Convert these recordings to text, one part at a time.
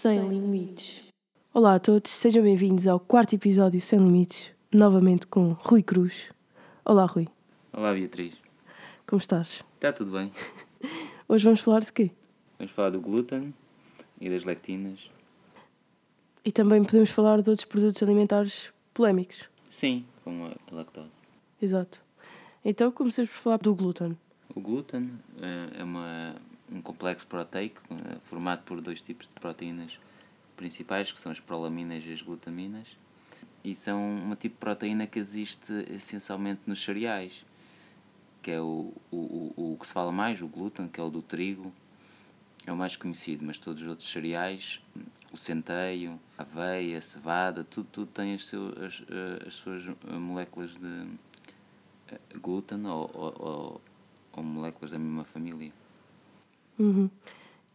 Sem Limites. Olá a todos, sejam bem-vindos ao quarto episódio Sem Limites, novamente com Rui Cruz. Olá, Rui. Olá, Beatriz. Como estás? Está tudo bem? Hoje vamos falar de quê? Vamos falar do glúten e das lectinas. E também podemos falar de outros produtos alimentares polémicos. Sim, como a lactose. Exato. Então comecemos por falar do glúten. O glúten eh, é uma, um complexo proteico eh, formado por dois tipos de proteínas principais, que são as prolaminas e as glutaminas, e são uma tipo de proteína que existe essencialmente nos cereais, que é o, o, o, o que se fala mais, o glúten, que é o do trigo, é o mais conhecido, mas todos os outros cereais, o centeio, a aveia, a cevada, tudo, tudo tem as, seu, as, eh, as suas moléculas de eh, glúten ou, ou, ou, ou moléculas da mesma família. Uhum.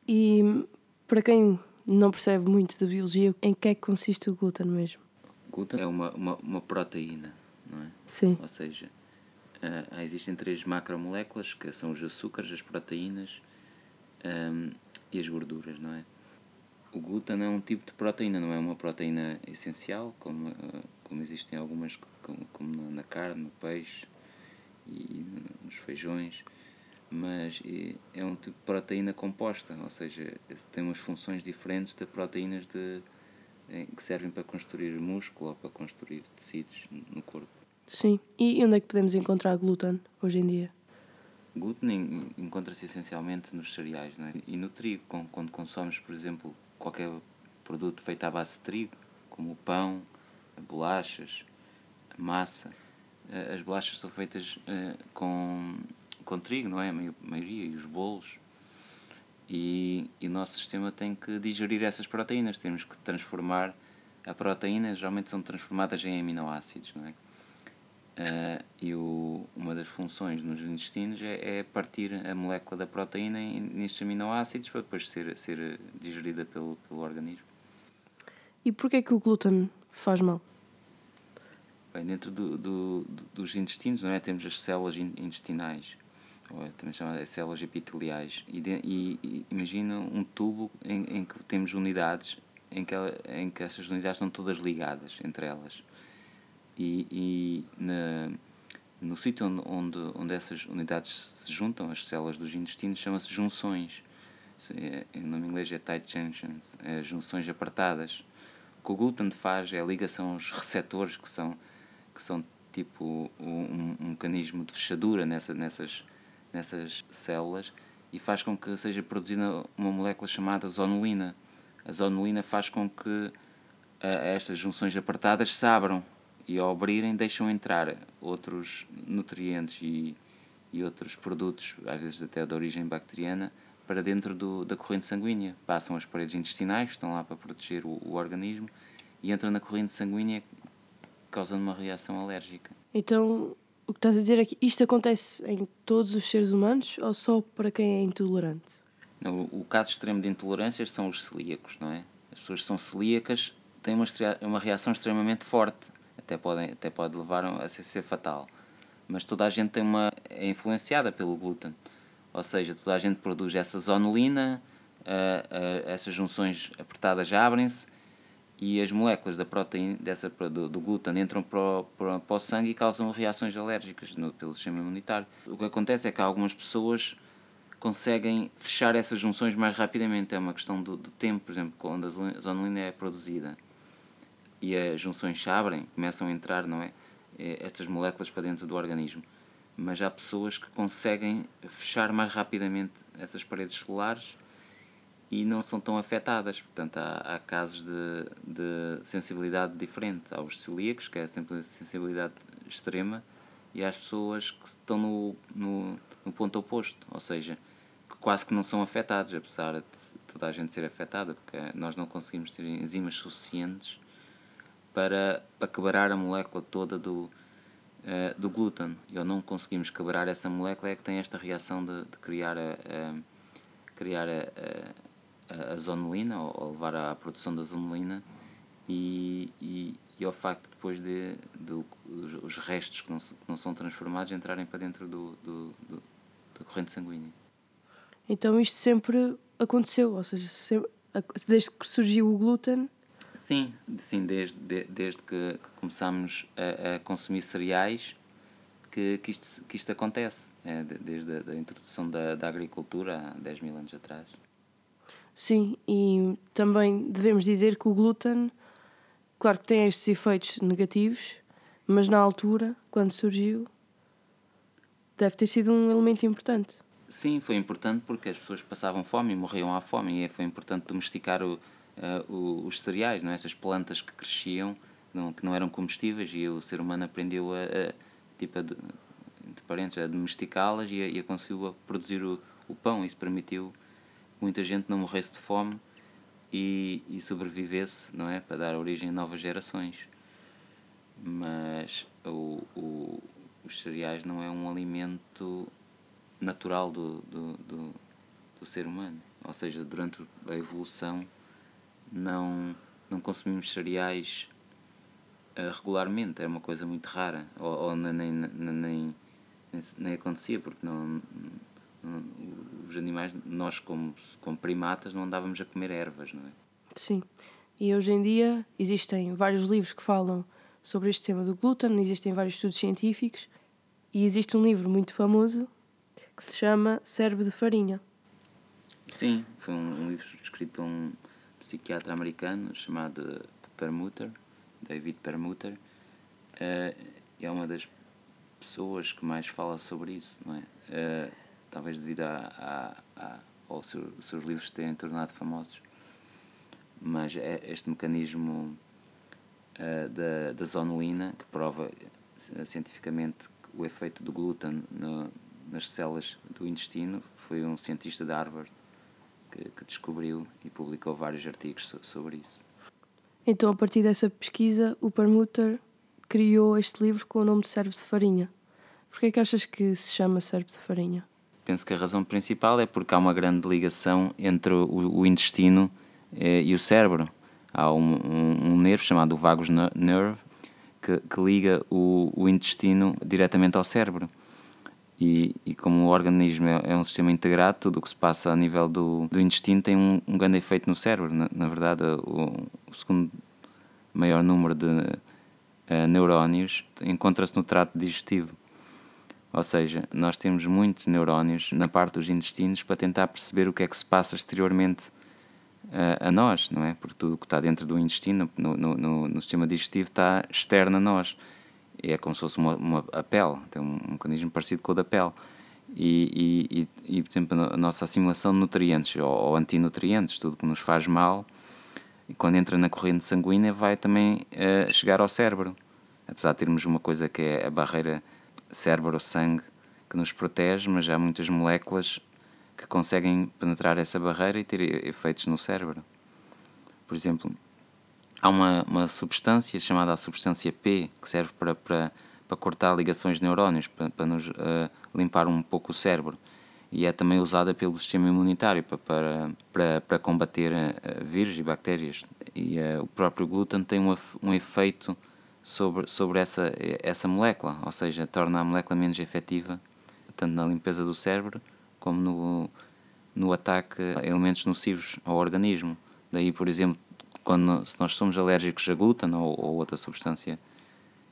E para quem não percebe muito da biologia, em que é que consiste o glúten mesmo? O glúten é uma, uma, uma proteína, não é? Sim. Ou seja, uh, existem três macromoléculas, que são os açúcares, as proteínas um, e as gorduras, não é? O glúten é um tipo de proteína, não é uma proteína essencial, como, uh, como existem algumas, como, como na carne, no peixe e nos feijões mas é um tipo de proteína composta, ou seja, tem umas funções diferentes de proteínas de, que servem para construir músculo ou para construir tecidos no corpo. Sim. E onde é que podemos encontrar glúten hoje em dia? Glúten encontra-se essencialmente nos cereais não é? e no trigo. Quando consomos, por exemplo, qualquer produto feito à base de trigo, como o pão, bolachas, massa, as bolachas são feitas uh, com com trigo, não é? A maioria, e os bolos. E, e o nosso sistema tem que digerir essas proteínas, temos que transformar a proteína, geralmente são transformadas em aminoácidos, não é? Uh, e o, uma das funções nos intestinos é, é, partir a molécula da proteína em, nestes aminoácidos para depois ser, ser digerida pelo, pelo organismo. E porquê que o glúten faz mal? Bem, dentro do, do, dos intestinos não é? temos as células intestinais também chama células epiteliais, e, de, e, e imagina um tubo em, em que temos unidades em que, em que essas unidades estão todas ligadas entre elas. E, e na, no sítio onde, onde, onde essas unidades se juntam, as células dos intestinos, chama-se junções. É, o nome em inglês é tight junctions, é junções apertadas. O que o glúten faz é a ligação aos receptores, que são, que são tipo um, um mecanismo de fechadura nessa, nessas, nessas células e faz com que seja produzida uma molécula chamada zonulina. A zonulina faz com que uh, estas junções apertadas se abram e ao abrirem deixam entrar outros nutrientes e, e outros produtos, às vezes até de origem bacteriana, para dentro do, da corrente sanguínea. Passam as paredes intestinais, que estão lá para proteger o, o organismo, e entram na corrente sanguínea, causando uma reação alérgica. Então, o que estás a dizer é que isto acontece em todos os seres humanos ou só para quem é intolerante? O caso extremo de intolerâncias são os celíacos, não é? As pessoas são celíacas têm uma, uma reação extremamente forte, até, podem, até pode levar a ser, ser fatal. Mas toda a gente tem uma, é influenciada pelo glúten, ou seja, toda a gente produz essa zonulina, uh, uh, essas junções apertadas abrem-se e as moléculas da proteína, dessa, do, do glúten entram para o, para, para o sangue e causam reações alérgicas no, pelo sistema imunitário. O que acontece é que algumas pessoas conseguem fechar essas junções mais rapidamente. É uma questão do, do tempo, por exemplo, quando a zonulina é produzida e as junções se abrem, começam a entrar não é, é, estas moléculas para dentro do organismo. Mas há pessoas que conseguem fechar mais rapidamente essas paredes celulares e não são tão afetadas. Portanto, há, há casos de, de sensibilidade diferente. Há os celíacos, que é sempre sensibilidade extrema, e há as pessoas que estão no, no, no, ponto oposto, ou seja, que quase que não são afetados, apesar de toda a gente ser afetada, porque nós não conseguimos ter enzimas suficientes para, para quebrar a molécula toda do, uh, do glúten. E ou não conseguimos quebrar essa molécula, é que tem esta reação de, de criar a, a criar a a, zonulina, ou, levar à produção da zonulina, e, e, e ao facto depois de, de, os, os restos que não, que não são transformados entrarem para dentro do, do, do, da corrente sanguínea. Então isto sempre aconteceu, ou seja, sempre, desde que surgiu o glúten? Sim, sim desde, de, desde que, que começámos a, a, consumir cereais que, que, isto, que isto acontece, é, desde a da introdução da, da agricultura há 10 mil anos atrás. Sim, e também devemos dizer que o glúten, claro que tem estes efeitos negativos, mas na altura, quando surgiu, deve ter sido um elemento importante. Sim, foi importante porque as pessoas passavam fome e morriam à fome, e foi importante domesticar o, uh, os cereais, não é? essas plantas que cresciam, não, que não eram comestíveis, e o ser humano aprendeu a, a tipo, a, de, parentes, a domesticá-las e a, a produzir o, o pão. Isso permitiu muita gente não morresse de fome e, e sobrevivesse, não é? Para dar origem a novas gerações. Mas o, o, os cereais não é um alimento natural do, do, do, do ser humano. Ou seja, durante a evolução não, não consumimos cereais uh, regularmente, era uma coisa muito rara, ou, ou nem, nem, nem, nem acontecia, porque não, os animais, nós como, como primatas, não andávamos a comer ervas, não é? Sim. E hoje em dia existem vários livros que falam sobre este tema do glúten, existem vários estudos científicos e existe um livro muito famoso que se chama Cérebro de Farinha. Sim, foi um, um livro escrito por um psiquiatra americano chamado Permuter, David Permuter. Uh, é uma das pessoas que mais fala sobre isso, não é? Uh, talvez devido a, a, a aos seus livros terem tornado famosos. Mas é este mecanismo uh, da, da zonulina, que prova cientificamente o efeito do glúten no, nas células do intestino, foi um cientista de Harvard que, que descobriu e publicou vários artigos so, sobre isso. Então, a partir dessa pesquisa, o Permuter criou este livro com o nome de Cérebro de Farinha. Por que é que achas que se chama Cérebro de Farinha? Penso que a razão principal é porque há uma grande ligação entre o, o intestino eh, e o cérebro. Há um, um, um, nervo chamado vagus nerve que, que liga o, o, intestino diretamente ao cérebro. E, e como o organismo é, é, um sistema integrado, tudo o que se passa a nível do, do intestino tem um, um grande efeito no cérebro. Na, na verdade, o, o, segundo maior número de uh, neurónios encontra-se no trato digestivo. Ou seja, nós temos muitos neurónios na parte dos intestinos para tentar perceber o que é que se passa exteriormente uh, a nós, não é? Porque tudo o que está dentro do intestino, no, no, no, sistema digestivo, está externo a nós. É como se fosse uma, uma a pele, tem um, um mecanismo parecido com o da pele. E, e, e, e, por exemplo, a nossa assimilação de nutrientes ou, ou antinutrientes, tudo que nos faz mal, quando entra na corrente sanguínea, vai também uh, chegar ao cérebro. Apesar de termos uma coisa que é a barreira cérebro-sangue que nos protege, mas há muitas moléculas que conseguem penetrar essa barreira e ter efeitos no cérebro. Por exemplo, há uma, uma substância chamada a substância P que serve para, para, para cortar ligações de neurónios, para, para nos uh, limpar um pouco o cérebro. E é também usada pelo sistema imunitário para, para, para, para combater uh, vírus e bactérias. E uh, o próprio glúten tem um, um efeito sobre, sobre essa, essa molécula, ou seja, torna a molécula menos efetiva, tanto na limpeza do cérebro como no, no ataque a elementos nocivos ao organismo. Daí, por exemplo, quando, se nós somos alérgicos a glúten ou, ou outra substância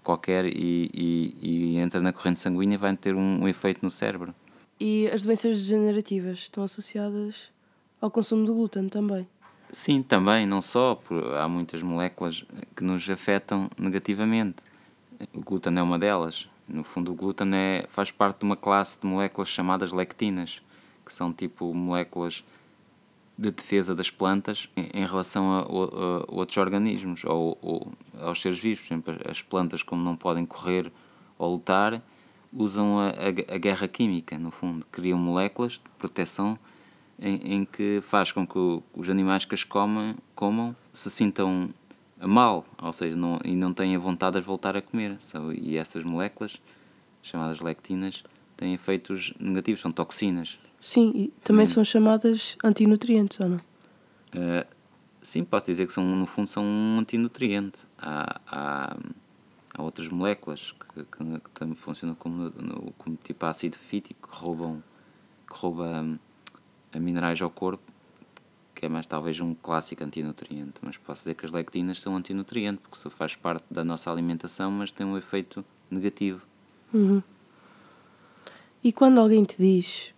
qualquer e, e, e, entra na corrente sanguínea, vai ter um, um efeito no cérebro. E as doenças degenerativas estão associadas ao consumo de glúten também? Sim, também, não só, por, há muitas moléculas que nos afetam negativamente. O glúten é uma delas. No fundo, o glúten é, faz parte de uma classe de moléculas chamadas lectinas, que são tipo moléculas de defesa das plantas em, em relação a, a, a, outros organismos ou, ou, aos seres vivos. Por exemplo, as plantas, como não podem correr ou lutar, usam a, a guerra química, no fundo. Criam moléculas de proteção em, em que faz com que o, os animais que as comam, comam se sintam mal, ou seja, não, e não tenham vontade de voltar a comer. So, e essas moléculas, chamadas lectinas, têm efeitos negativos, são toxinas. Sim, e também são chamadas antinutrientes, ou não? Uh, sim, posso dizer que são, no fundo são um antinutriente. Há, há, há outras moléculas que, que, que também funcionam como, como tipo ácido fítico, que roubam, que rouba a minerais ao corpo, que é mais talvez um clássico antinutriente, mas posso dizer que as lectinas são antinutriente, porque isso faz parte da nossa alimentação, mas tem um efeito negativo. Uhum. E quando alguém te diz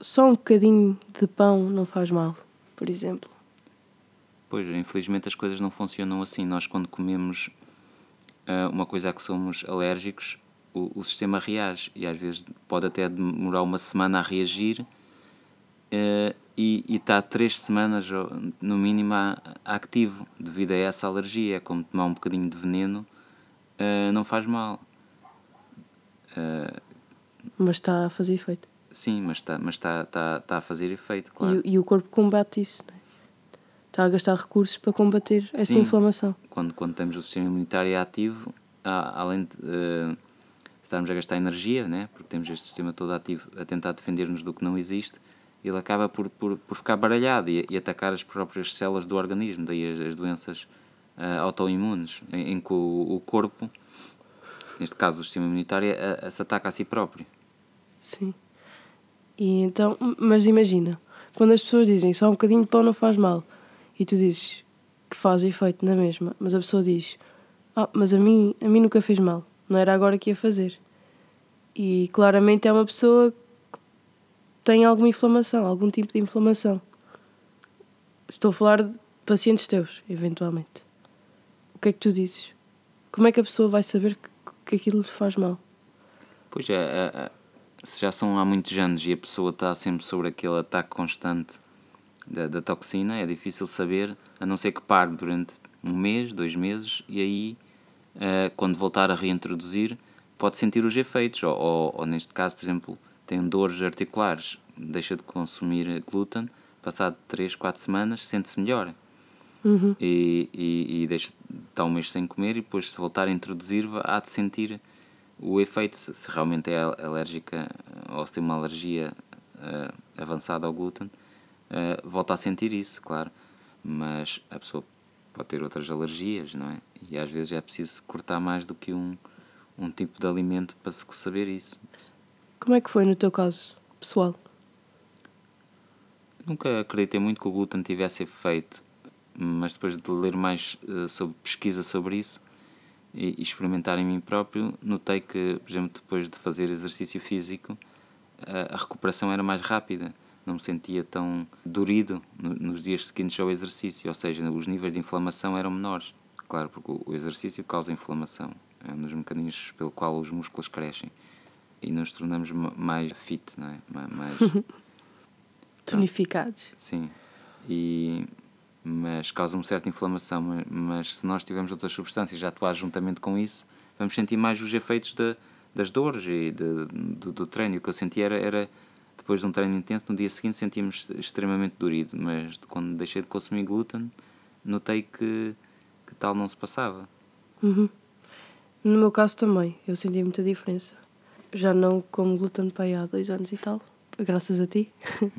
só um bocadinho de pão não faz mal, por exemplo? Pois, infelizmente as coisas não funcionam assim. Nós, quando comemos uh, uma coisa a que somos alérgicos, o, o, sistema reage e às vezes pode até demorar uma semana a reagir uh, e está três semanas, no mínimo, a, a ativo devido a essa alergia. É como tomar um bocadinho de veneno, uh, não faz mal. mas está a fazer efeito. Sim, mas está mas está está está a fazer efeito, claro. E, e o corpo combate isso, não é? Está a gastar recursos para combater essa Sim, inflamação. Quando, quando temos o sistema imunitário ativo, além de uh, estarmos a gastar energia, né? porque temos este sistema todo ativo a tentar defender-nos do que não existe, ele acaba por, por, por ficar baralhado e, e atacar as próprias células do organismo, daí as, as doenças uh, autoimunes, em, em, que o, o, corpo, neste caso o sistema imunitário, a, a, se ataca a si próprio. Sim. E então, mas imagina, quando as pessoas dizem só um bocadinho de pão não faz mal, e tu dizes que faz efeito na mesma, mas a pessoa diz: Ah, mas a mim, a mim nunca fez mal, não era agora que ia fazer. E claramente é uma pessoa tem alguma inflamação, algum tipo de inflamação. Estou a falar de pacientes teus, eventualmente. O que é que tu dizes? Como é que a pessoa vai saber que, que aquilo lhe faz mal? Pois é, é, é, se já são há muitos anos e a pessoa está sempre sobre aquele ataque constante da, da, toxina, é difícil saber, a não ser que pare durante um mês, dois meses, e aí, uh, quando voltar a reintroduzir, pode sentir os efeitos. Ou, ou, ou, neste caso, por exemplo, tem dores articulares, deixa de consumir glúten, passado 3, 4 semanas, sente-se melhor. Uhum. E, e, e deixa de estar um mês sem comer, e depois, se voltar a introduzir, há de sentir o efeito, se, se realmente é alérgica ou se tem uma alergia uh, avançada ao glúten uh, volta a sentir isso, claro. Mas a pessoa pode ter outras alergias, não é? E às vezes é preciso cortar mais do que um, um tipo de alimento para se saber isso. Como é que foi no teu caso, pessoal? Nunca acreditei muito que o glúten tivesse efeito, mas depois de ler mais uh, sobre pesquisa sobre isso e, experimentar em mim próprio, notei que, por exemplo, depois de fazer exercício físico, a recuperação era mais rápida não me sentia tão dorido nos dias seguintes ao exercício, ou seja, os níveis de inflamação eram menores. Claro, porque o exercício causa inflamação, é um dos mecanismos pelo qual os músculos crescem e nos tornamos mais fit, não é? Mais tonificados. Sim. E mas causa uma certa inflamação, mas se nós tivermos outras substâncias a atuar juntamente com isso, vamos sentir mais os efeitos de, das dores e de, do, do treino. O que eu sentia era, era depois de um treino intenso, no dia seguinte sentia-me extremamente dorido, mas como deixei de consumir glúten, notei que, que tal não se passava. Uhum. No meu caso também, eu senti muita diferença. Já não como glúten para há dois anos e tal, graças a ti.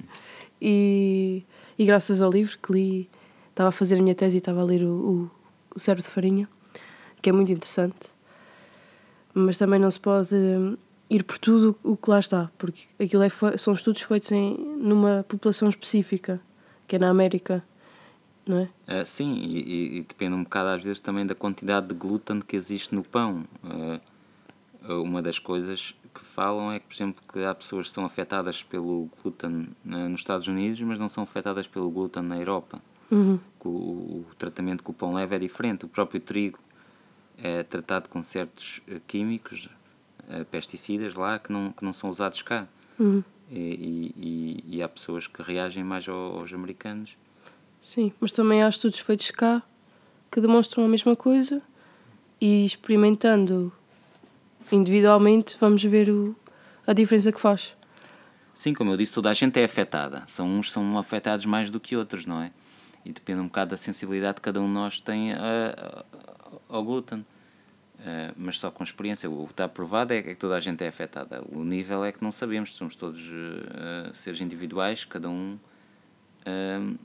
e, e graças ao livro que li, estava a fazer a minha tese e estava a ler o, o, o Cérebro de Farinha, que é muito interessante. Mas também não se pode ir por tudo o que lá está, porque aquilo é, são estudos feitos em, numa população específica, que é na América, não é? Uh, sim, e, e, depende um bocado às vezes também da quantidade de glúten que existe no pão. Uh, uma das coisas que falam é que, por exemplo, que há pessoas que são afetadas pelo glúten nos Estados Unidos, mas não são afetadas pelo glúten na Europa. Uhum. O, o, o tratamento que o pão leva é diferente. O próprio trigo é tratado com certos eh, químicos uh, pesticidas lá que não, que não são usados cá. Uhum. E, e, e, há pessoas que reagem mais aos, aos americanos. Sim, mas também há estudos feitos cá que demonstram a mesma coisa e experimentando individualmente vamos ver o, a diferença que faz. Sim, como eu disse, toda a gente é afetada. São uns são afetados mais do que outros, não é? E depende um bocado da sensibilidade que cada um de nós tem a, a, ao glúten. Uh, mas só com experiência. O que está provado é que toda a gente é afetada. O nível é que não sabemos, somos todos uh, seres individuais, cada um uh,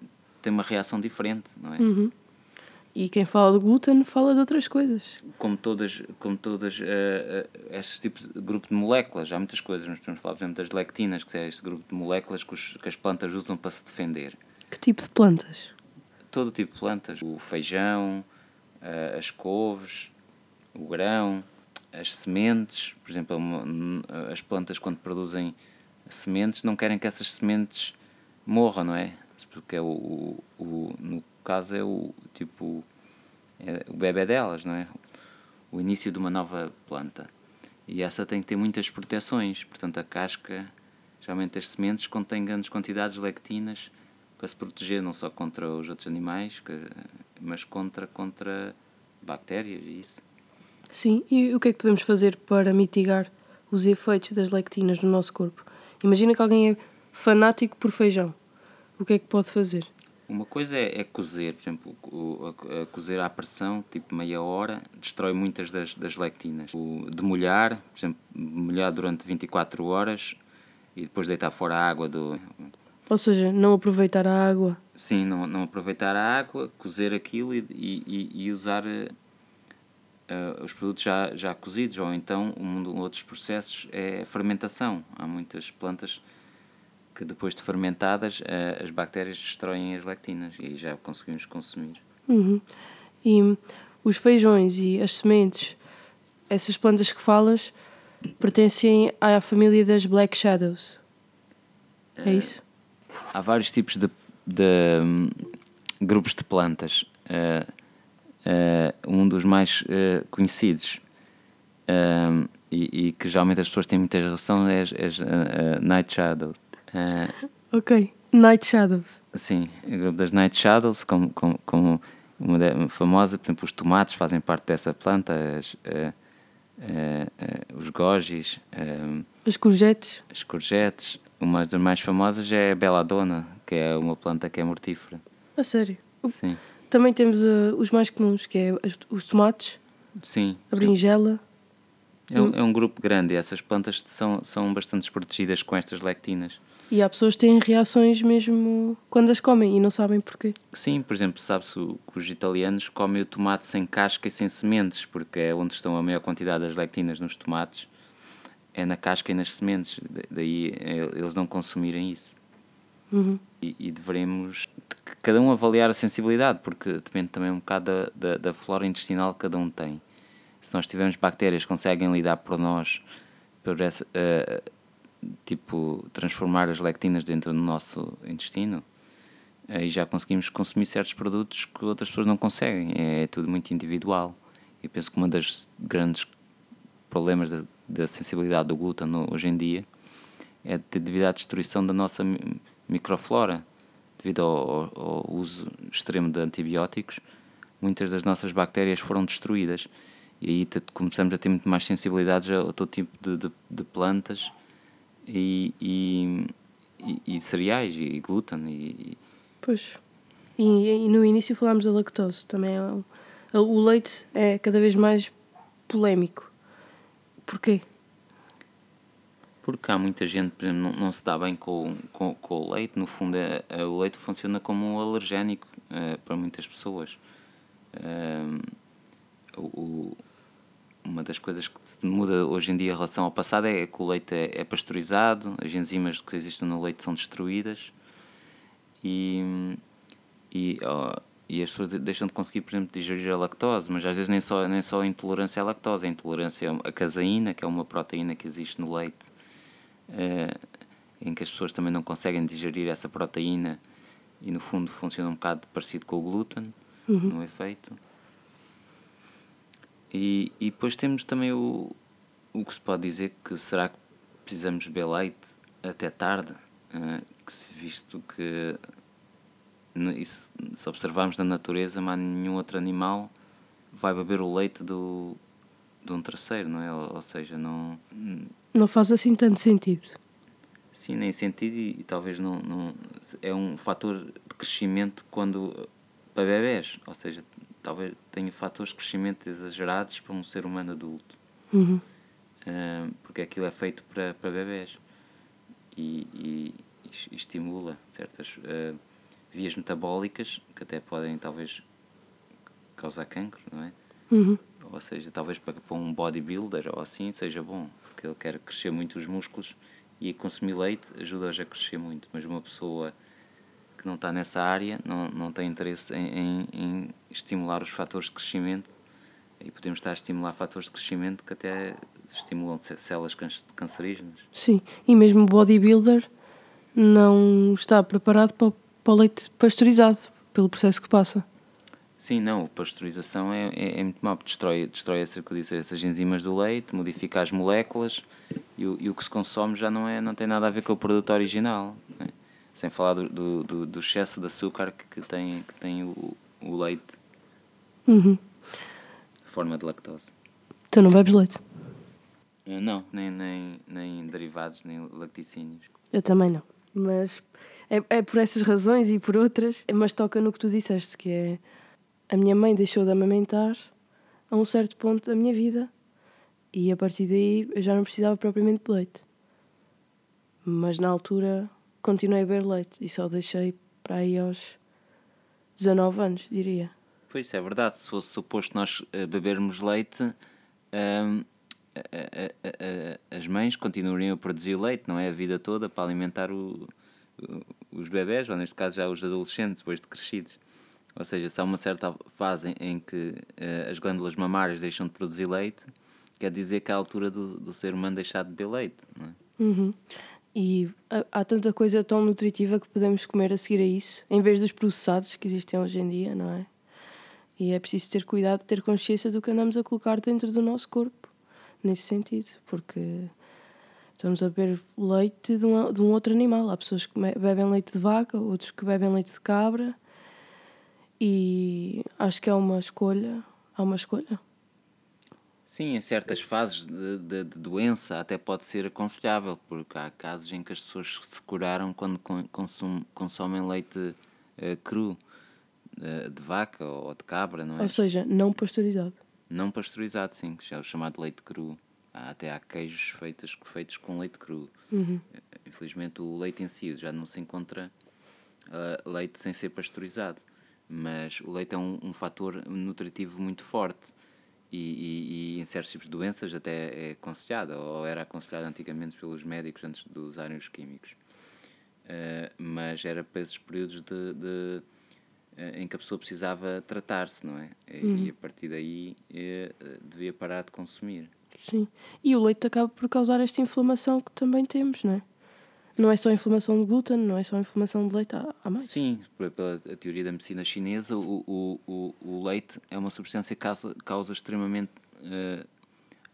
tem uma reação diferente, não é? Uhum. E quem fala de glúten fala de outras coisas. Como todas, como todas uh, estes tipos de grupo de moléculas, há muitas coisas. Nós podemos falar, por exemplo, das lectinas, que é este grupo de moléculas que, os, que as plantas usam para se defender. Que tipo de plantas? Todo tipo de plantas. O feijão, eh, as couves, o grão, as sementes. Por exemplo, as plantas quando produzem sementes não querem que essas sementes morram, não é? Porque é o, o, o no caso é o tipo é o bebê delas, não é? O início de uma nova planta. E essa tem que ter muitas proteções, portanto a casca, geralmente as sementes contém grandes quantidades de lectinas para se proteger não só contra os outros animais, que, mas contra contra bactérias e isso. Sim, e o que é que podemos fazer para mitigar os efeitos das lectinas no nosso corpo? Imagina que alguém é fanático por feijão. O que é que pode fazer? Uma coisa é, é cozer, por exemplo, o, a, a cozer à pressão, tipo meia hora, destrói muitas das, das lectinas. O demolhar, por exemplo, molhar durante 24 horas e depois deitar fora a água do. Ou seja, não aproveitar a água. Sim, não, não aproveitar a água, cozer aquilo e, e, e usar uh, os produtos já, já cozidos. Ou então, um dos outros processos é a fermentação. Há muitas plantas que depois de fermentadas uh, as bactérias destroem as lectinas e já conseguimos consumir. Uhum. E os feijões e as sementes, essas plantas que falas, pertencem à família das Black Shadows. É uh, isso? Há vários tipos de, de um, grupos de plantas. Uh, um dos mais conhecidos e, e, que geralmente as pessoas têm muita relação é as, as Night Shadows. Uh, ok. Night Shadows. Sim, o grupo das Night Shadows, como, como, como uma, de, famosa, por exemplo, os tomates fazem parte dessa planta, as, uh, uh, os gojis, as courgettes. As courgettes. Uma das mais famosas é a belladonna, que é uma planta que é mortífera. A sério? Sim. Também temos os mais comuns, que é os tomates. Sim. A berinjela. É um, é um grupo grande e essas plantas são, são bastante desprotegidas com estas lectinas. E há pessoas que têm reações mesmo quando as comem e não sabem porquê. Sim, por exemplo, sabe-se que os italianos comem o tomate sem casca e sem sementes, porque é onde estão a maior quantidade das lectinas nos tomates, é na casca e nas sementes. Daí é, eles não consumirem isso. Uhum. E, e, devemos cada um avaliar a sensibilidade, porque depende também um bocado da, da, da flora intestinal que cada um tem. Se nós tivermos bactérias que conseguem lidar por nós por essa, uh, tipo, transformar as lectinas dentro do nosso intestino, aí já conseguimos consumir certos produtos que outras pessoas não conseguem. É, tudo muito individual. Eu penso que uma das grandes problemas da, da sensibilidade do glúten hoje em dia é devido à destruição da nossa microflora, devido ao, ao, uso extremo de antibióticos. Muitas das nossas bactérias foram destruídas e aí começamos a ter muito mais sensibilidades a, a todo tipo de, de, de plantas e, e, e, cereais e glúten. E, pois. E, e, no início falámos da lactose também. É o leite é cada vez mais polémico. Porquê? Porque há muita gente, por exemplo, não, não se dá bem com, com, com o leite. No fundo, é, é, o leite funciona como um alergénico é, para muitas pessoas. o, uma das coisas que muda hoje em dia em relação ao passado é que o leite é, é pasteurizado, as enzimas que existem no leite são destruídas e, e, oh, e as pessoas deixam de conseguir, por exemplo, digerir a lactose, mas às vezes nem só, nem só a intolerância à lactose, a intolerância à caseína, que é uma proteína que existe no leite, eh, em que as pessoas também não conseguem digerir essa proteína e no fundo funciona um bocado parecido com o glúten, uhum. no efeito. E, e depois temos também o, o que se pode dizer que será que precisamos beber leite até tarde, uh, que se visto que isso, se observarmos na natureza, mas nenhum outro animal vai beber o leite do, de um terceiro, não é? Ou, ou seja, não. Não faz assim tanto sentido. Sim, nem sentido e, e, talvez não, não. É um fator de crescimento quando. para bebés, ou seja, talvez tenha fatores de crescimento exagerados para um ser humano adulto. Uhum. Uh, porque aquilo é feito para, para bebés e, e, e estimula certas uh, vias metabólicas que até podem talvez causar cancro, não é? Uhum. Ou seja, talvez para, para um bodybuilder ou assim seja bom, porque ele quer crescer muito os músculos e consumir leite ajuda-os a crescer muito, mas uma pessoa que não está nessa área não, não tem interesse em, em, em estimular os fatores de crescimento e podemos estar a estimular fatores de crescimento que até estimulam células cancerígenas. Sim, e mesmo o bodybuilder não está preparado para, para o leite pasteurizado, pelo processo que passa. Sim, não, a pasteurização é, é, é muito mau, destrói, destrói essa, disse, essas enzimas do leite, modifica as moléculas e o, e o que se consome já não, é, não tem nada a ver com o produto original. Né? Sem falar do, do, do, do, excesso de açúcar que, que tem, que tem o, o leite. Uhum. Forma de lactose. Tu não bebes leite? Uh, não, nem, nem, nem derivados, nem lacticínios. Eu também não. Mas é, é por essas razões e por outras, mas toca no que tu disseste, que é a minha mãe deixou de amamentar a um certo ponto da minha vida e a partir daí eu já não precisava propriamente de leite. Mas na altura continuei a beber leite e só deixei para aí aos 19 anos, diria. Pois é verdade, se fosse suposto nós eh, bebermos leite, hum, as mães continuariam a produzir leite, não é? A vida toda para alimentar o, os bebés, ou neste caso já os adolescentes, depois de crescidos. Ou seja, se há uma certa fase em que uh, as glândulas mamárias deixam de produzir leite, quer dizer que é a altura do, do ser humano deixar de beber leite. Não é? Uhum. E há tanta coisa tão nutritiva que podemos comer a seguir a isso, em vez dos processados que existem hoje em dia, não é? E é preciso ter cuidado, ter consciência do que andamos a colocar dentro do nosso corpo, nesse sentido, porque estamos a beber leite de de um outro animal. Há pessoas que bebem leite de vaca, outros que bebem leite de cabra e acho que é uma escolha. Há uma escolha. Sim, em certas fases de, de, de, doença até pode ser aconselhável, porque há casos em que as pessoas se curaram quando consum, consomem leite uh, cru de vaca ou de cabra, não é? Ou seja, não pasteurizado. Não pasteurizado, sim, que é o chamado leite cru. Há, até há queijos feitos, feitos com leite cru. Uhum. Infelizmente o leite em si já não se encontra uh, leite sem ser pasteurizado mas o leite é um, um fator nutritivo muito forte e, e, e, em certos tipos de doenças até é aconselhado, ou era aconselhado antigamente pelos médicos antes de usarem os químicos. Uh, mas era para esses períodos de, de em que a pessoa precisava tratar-se, não é? E, uhum. e, a partir daí uh, devia parar de consumir. Sim, e o leite acaba por causar esta inflamação que também temos, não é? Não é só inflamação de glúten, não é só inflamação de leite, há, mais. Sim, pela teoria da medicina chinesa, o, o, o, o leite é uma substância que causa, causa extremamente uh,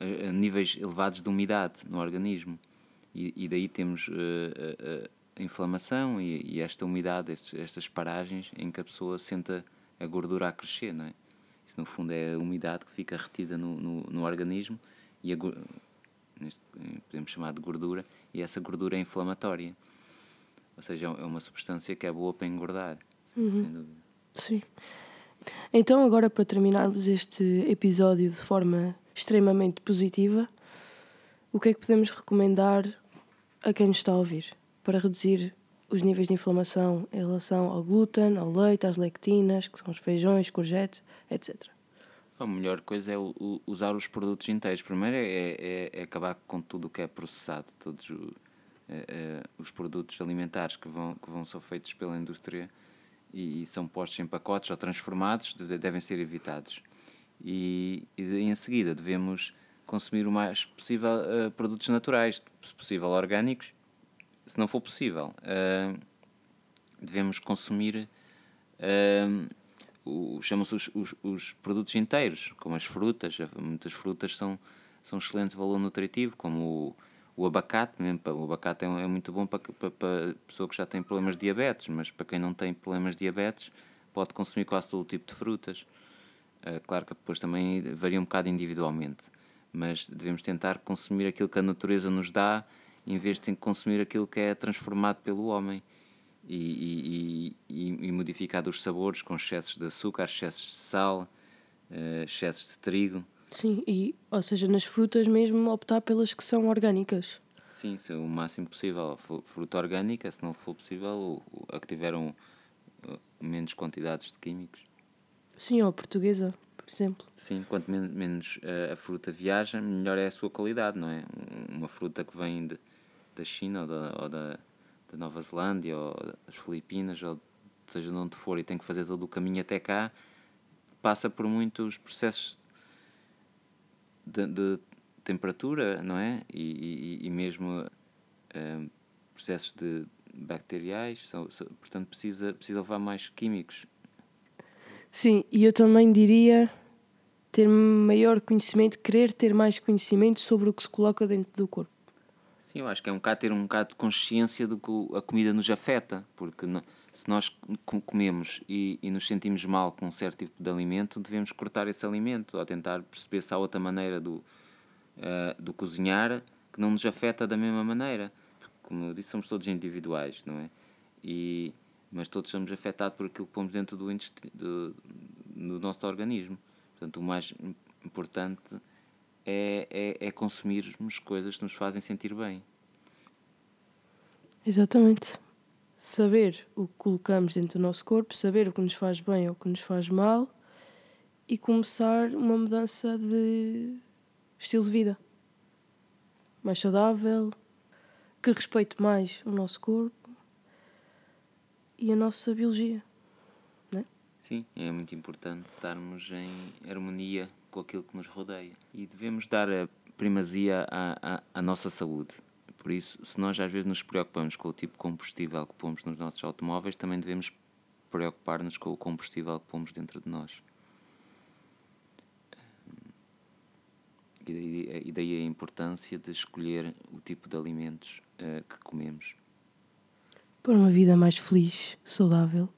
uh, níveis elevados de umidade no organismo. E, e daí temos uh, a inflamação e, e, esta umidade, estes, estas paragens em que a pessoa senta a gordura a crescer, não é? Isso, no fundo, é a umidade que fica retida no, no, no organismo e a, podemos chamar de gordura, e essa gordura é inflamatória. Ou seja, é uma substância que é boa para engordar, uhum. sem dúvida. Sim. Então, agora para terminarmos este episódio de forma extremamente positiva, o que é que podemos recomendar a quem nos está a ouvir para reduzir os níveis de inflamação em relação ao glúten, ao leite, às lectinas, que são os feijões, courgettes, etc. A melhor coisa é usar os produtos inteiros. Primeiro é, é, é acabar com tudo o que é processado, todos o, é, é, os produtos alimentares que vão, que vão ser feitos pela indústria e, e são postos em pacotes ou transformados devem ser evitados. E, e em seguida devemos consumir o mais possível uh, produtos naturais, se possível orgânicos. Se não for possível, uh, devemos consumir. Uh, chamam-se os, os, os, produtos inteiros, como as frutas. Muitas frutas são, são excelente valor nutritivo, como o, o abacate. Mesmo, o abacate é, é muito bom para, para, para pessoa que já tem problemas de diabetes, mas para quem não tem problemas de diabetes, pode consumir quase todo o tipo de frutas. Uh, claro que depois também varia um bocado individualmente, mas devemos tentar consumir aquilo que a natureza nos dá em vez de consumir aquilo que é transformado pelo homem e, e, e, e modificado os sabores com excessos de açúcar, excessos de sal, uh, excessos de trigo. Sim, e, ou seja, nas frutas mesmo optar pelas que são orgânicas. Sim, se o máximo possível. Fruta orgânica, se não for possível, a que tiveram uh, menos quantidades de químicos. Sim, ou portuguesa, por exemplo. Sim, quanto men menos uh, a fruta viaja, melhor é a sua qualidade, não é? Uma fruta que vem de, da China ou da, ou da da Nova Zelândia ou das Filipinas ou seja de onde for, e tem que fazer todo o caminho até cá, passa por muitos processos de, de temperatura, não é? E, e, e mesmo uh, processos de bacteriais, são, são, portanto precisa, precisa levar mais químicos. Sim, e eu também diria ter maior conhecimento, querer ter mais conhecimento sobre o que se coloca dentro do corpo. Sim, eu acho que é um bocado ter um bocado de consciência do que a comida nos afeta, porque se nós comemos e, e, nos sentimos mal com um certo tipo de alimento, devemos cortar esse alimento, ou tentar perceber se há outra maneira do, uh, do cozinhar que não nos afeta da mesma maneira. Porque, como eu disse, somos todos individuais, não é? E, mas todos somos afetados por aquilo que pomos dentro do, do, do nosso organismo. Portanto, o mais importante é, é, é consumirmos coisas que nos fazem sentir bem. Exatamente. Saber o que colocamos dentro do nosso corpo, saber o que nos faz bem ou o que nos faz mal e começar uma mudança de estilo de vida mais saudável, que respeite mais o nosso corpo e a nossa biologia. Sim, é muito importante estarmos em harmonia com aquilo que nos rodeia e devemos dar a primazia à, à, à nossa saúde. Por isso, se nós às vezes nos preocupamos com o tipo de combustível que pomos nos nossos automóveis, também devemos preocupar-nos com o combustível que pomos dentro de nós. E daí, e daí a importância de escolher o tipo de alimentos uh, que comemos. Para uma vida mais feliz, saudável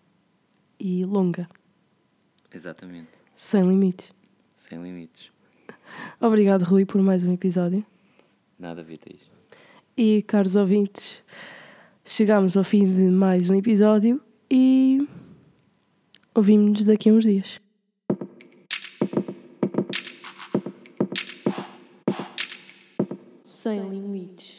e longa. Exatamente. Sem limites. Sem limites. Obrigado, Rui, por mais um episódio. Nada, Vitis. E, caros ouvintes, chegamos ao fim de mais um episódio e ouvimos-nos daqui a uns dias. Sem limites.